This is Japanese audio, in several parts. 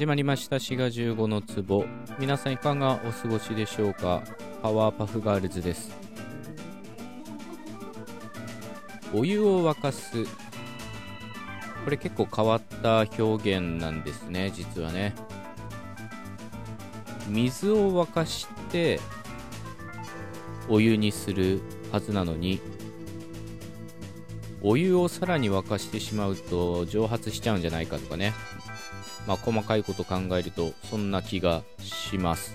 始まりました滋賀15の壺。皆さんいかがお過ごしでしょうか？パワーパフガールズです。お湯を沸かす。これ結構変わった表現なんですね実はね。水を沸かしてお湯にするはずなのにお湯をさらに沸かしてしまうと蒸発しちゃうんじゃないかとかね。まあ、細かいこと考えるとそんな気がします。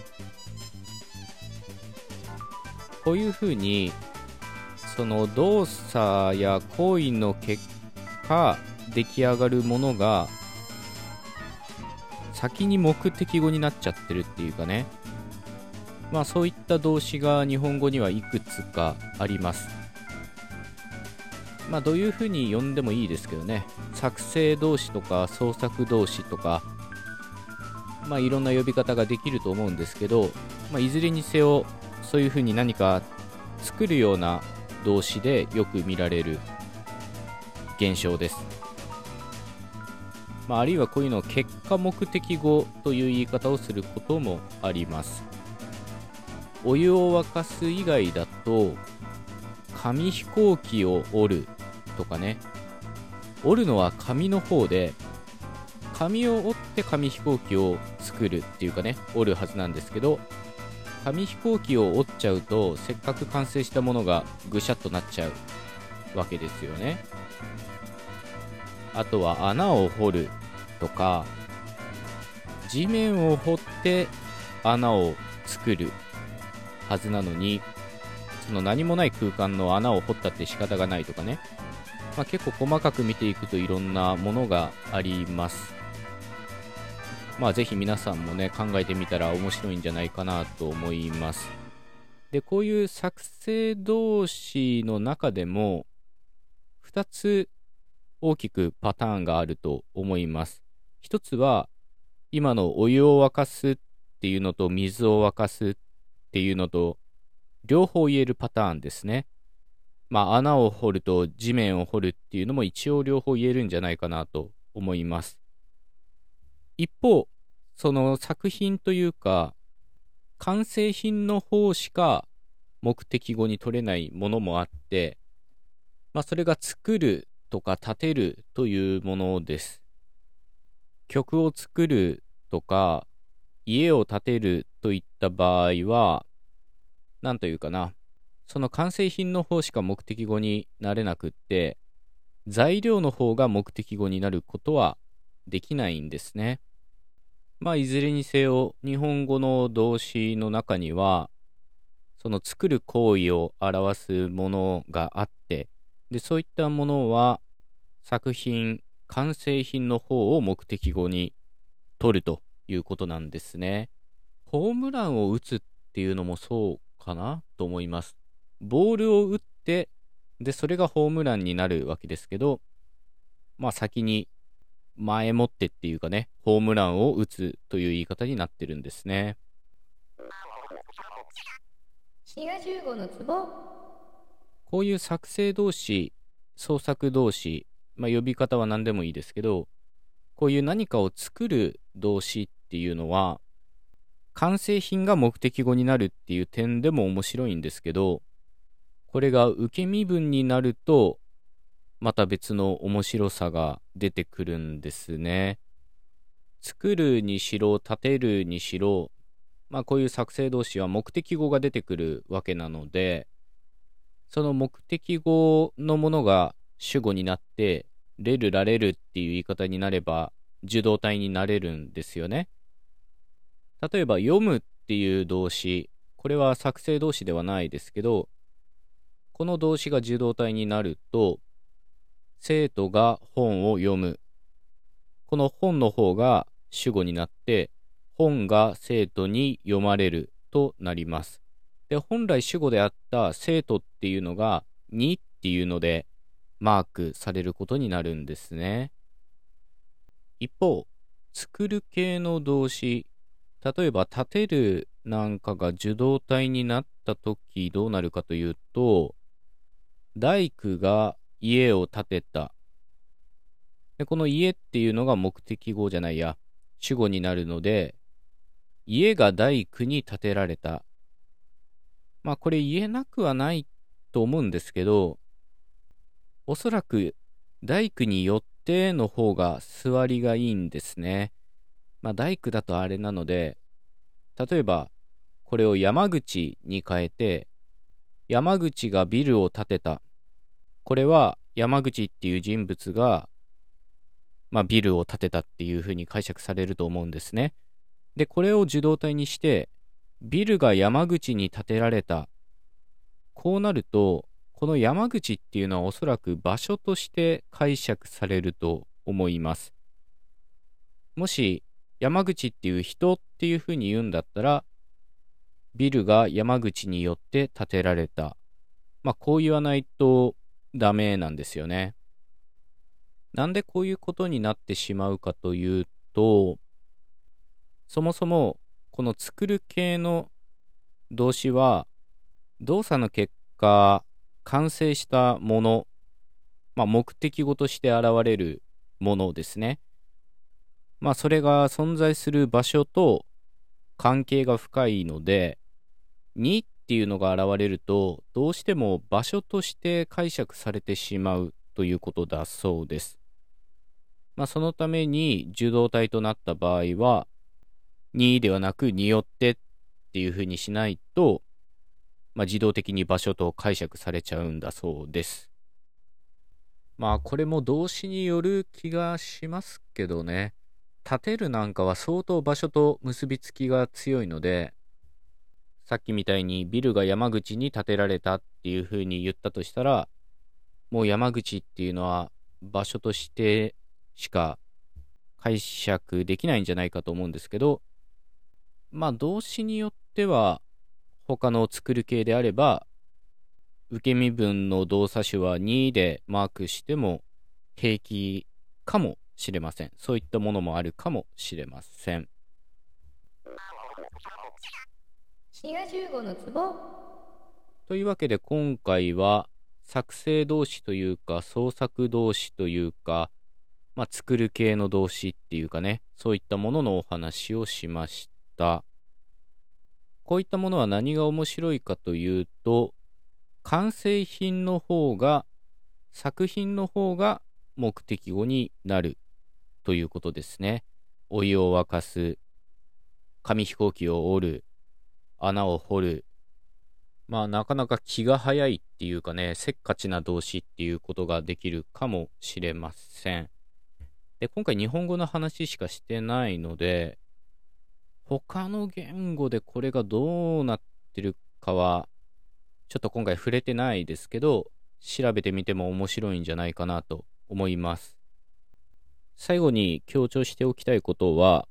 こういうふうにその動作や行為の結果出来上がるものが先に目的語になっちゃってるっていうかね。まあそういった動詞が日本語にはいくつかあります。まあどういうふうに呼んでもいいですけどね。作成動詞とか創作動詞とかまあいろんな呼び方ができると思うんですけど、まあ、いずれにせよそういうふうに何か作るような動詞でよく見られる現象です、まあ、あるいはこういうのを結果目的語という言い方をすることもあります。お湯を沸かす以外だと紙飛行機を折るとかね。折るのは紙の方で紙を折って紙飛行機を作るっていうかね折るはずなんですけど紙飛行機を折っちゃうとせっかく完成したものがぐしゃっとなっちゃうわけですよね。あとは穴を掘るとか地面を掘って穴を作るはずなのにその何もない空間の穴を掘ったって仕方がないとかね。まあ、結構細かく見ていくといろんなものがあります。まあぜひ皆さんもね考えてみたら面白いんじゃないかなと思います。で、こういう作成動詞の中でも2つ大きくパターンがあると思います。1つは今のお湯を沸かすっていうのと水を沸かすっていうのと両方言えるパターンですね。まあ、穴を掘ると地面を掘るっていうのも一応両方言えるんじゃないかなと思います。一方、その作品というか、完成品の方しか目的語に取れないものもあって、まあ、それが作るとか立てるというものです。曲を作るとか、家を建てるといった場合は、なんというかな、その完成品の方しか目的語になれなくって、材料の方が目的語になることはできないんですね。まあ、いずれにせよ、日本語の動詞の中には、その作る行為を表すものがあって、で、そういったものは、作品、完成品の方を目的語に取るということなんですね。ホームランを打つっていうのもそうかなと思います。ボールを打って、で、それがホームランになるわけですけど、まあ先に前もってっていうかね、ホームランを打つという言い方になってるんですね。こういう作成動詞、創作動詞、まあ、呼び方は何でもいいですけど、こういう何かを作る動詞っていうのは、完成品が目的語になるっていう点でも面白いんですけど、これが受け身分になると、また別の面白さが出てくるんですね。作るにしろ、立てるにしろ、まあこういう作成動詞は目的語が出てくるわけなので、その目的語のものが主語になって、れるられるっていう言い方になれば、受動体になれるんですよね。例えば、読むっていう動詞、これは作成動詞ではないですけど、この動詞が受動体になると、生徒が本を読む。この本の方が主語になって、本が生徒に読まれるとなります。で、本来主語であった生徒っていうのがにっていうのでマークされることになるんですね。一方、作る系の動詞、例えば立てるなんかが受動体になった時どうなるかというと、大工が家を建てた。でこの家っていうのが目的語じゃないや、主語になるので、家が大工に建てられた。まあこれ言えなくはないと思うんですけど、おそらく大工によっての方が座りがいいんですね。まあ大工だとあれなので、例えばこれを山口に変えて、山口がビルを建てた。これは山口っていう人物が、まあ、ビルを建てたっていうふうに解釈されると思うんですね。で、これを受動体にして、ビルが山口に建てられた。こうなると、この山口っていうのはおそらく場所として解釈されると思います。もし山口っていう人っていうふうに言うんだったら、ビルが山口によって建てられた。まあ、こう言わないとダメなんですよね。なんでこういうことになってしまうかというと、そもそもこの作る系の動詞は動作の結果完成したもの、まあ、目的語として現れるものですね。まあそれが存在する場所と関係が深いので2っていうのが現れるとどうしても場所として解釈されてしまうということだそうです。まあ、そのために受動体となった場合は2ではなくによってっていうふうにしないと、まあ、自動的に場所と解釈されちゃうんだそうです。まあこれも動詞による気がしますけどね。立てるなんかは相当場所と結びつきが強いので、さっきみたいにビルが山口に建てられたっていう風に言ったとしたら、もう山口っていうのは場所としてしか解釈できないんじゃないかと思うんですけど、まあ動詞によっては他の作る系であれば、受け身分の動作種は2でマークしても平気かもしれません。そういったものもあるかもしれません。のツボというわけで今回は作成動詞というか創作動詞というか、まあ、作る系の動詞っていうかねそういったもののお話をしました。こういったものは何が面白いかというと完成品の方が作品の方が目的語になるということですね。お湯を沸かす紙飛行機を折る穴を掘る。まあ、なかなか気が早いっていうかね、せっかちな動詞っていうことができるかもしれません。で、今回日本語の話しかしてないので、他の言語でこれがどうなってるかは、ちょっと今回触れてないですけど、調べてみても面白いんじゃないかなと思います。最後に強調しておきたいことは、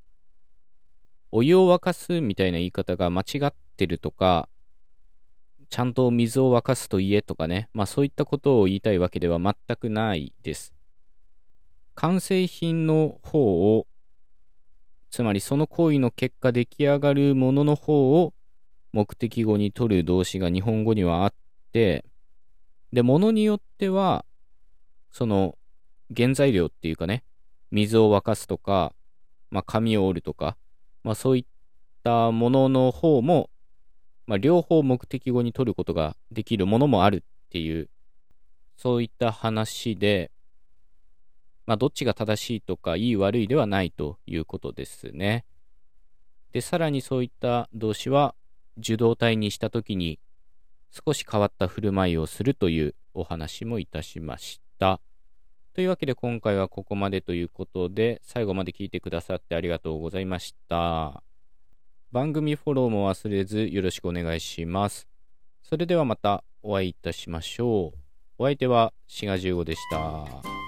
お湯を沸かすみたいな言い方が間違ってるとか、ちゃんと水を沸かすと言えとかね、まあそういったことを言いたいわけでは全くないです。完成品の方を、つまりその行為の結果出来上がるものの方を目的語に取る動詞が日本語にはあって、で、ものによっては、その原材料っていうかね、水を沸かすとか、まあ、紙を折るとか、まあ、そういったものの方も、まあ、両方目的語に取ることができるものもあるっていう、そういった話で、まあ、どっちが正しいとか、いい悪いではないということですね。で、さらにそういった動詞は、受動体にしたときに、少し変わった振る舞いをするというお話もいたしました。というわけで今回はここまでということで、最後まで聞いてくださってありがとうございました。番組フォローも忘れずよろしくお願いします。それではまたお会いいたしましょう。お相手はシガ15でした。